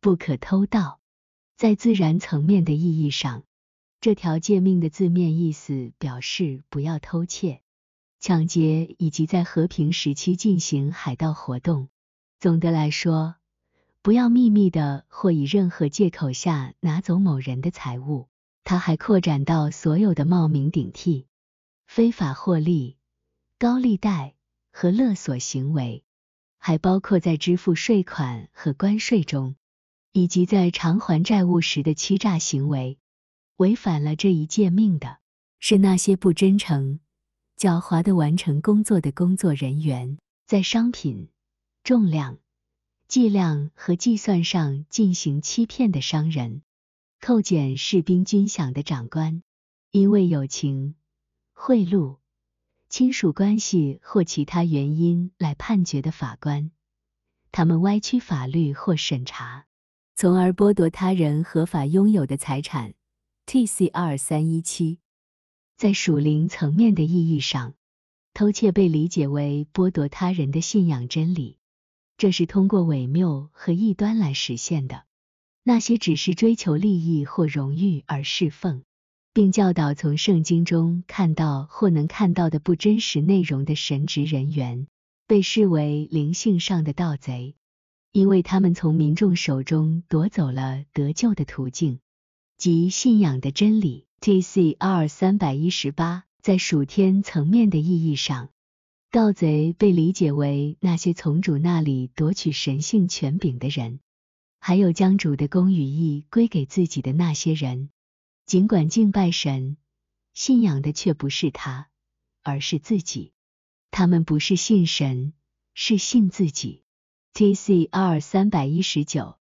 不可偷盗。在自然层面的意义上，这条诫命的字面意思表示不要偷窃、抢劫以及在和平时期进行海盗活动。总的来说，不要秘密的或以任何借口下拿走某人的财物。它还扩展到所有的冒名顶替、非法获利、高利贷和勒索行为，还包括在支付税款和关税中，以及在偿还债务时的欺诈行为。违反了这一诫命的是那些不真诚、狡猾的完成工作的工作人员，在商品、重量、计量和计算上进行欺骗的商人，扣减士兵军饷的长官，因为友情、贿赂、亲属关系或其他原因来判决的法官，他们歪曲法律或审查，从而剥夺他人合法拥有的财产。T.C. 二三一七，在属灵层面的意义上，偷窃被理解为剥夺他人的信仰真理，这是通过伪谬和异端来实现的。那些只是追求利益或荣誉而侍奉，并教导从圣经中看到或能看到的不真实内容的神职人员，被视为灵性上的盗贼，因为他们从民众手中夺走了得救的途径。及信仰的真理。T.C.R. 三百一十八，在属天层面的意义上，盗贼被理解为那些从主那里夺取神性权柄的人，还有将主的公与义归给自己的那些人。尽管敬拜神、信仰的却不是他，而是自己。他们不是信神，是信自己。T.C.R. 三百一十九。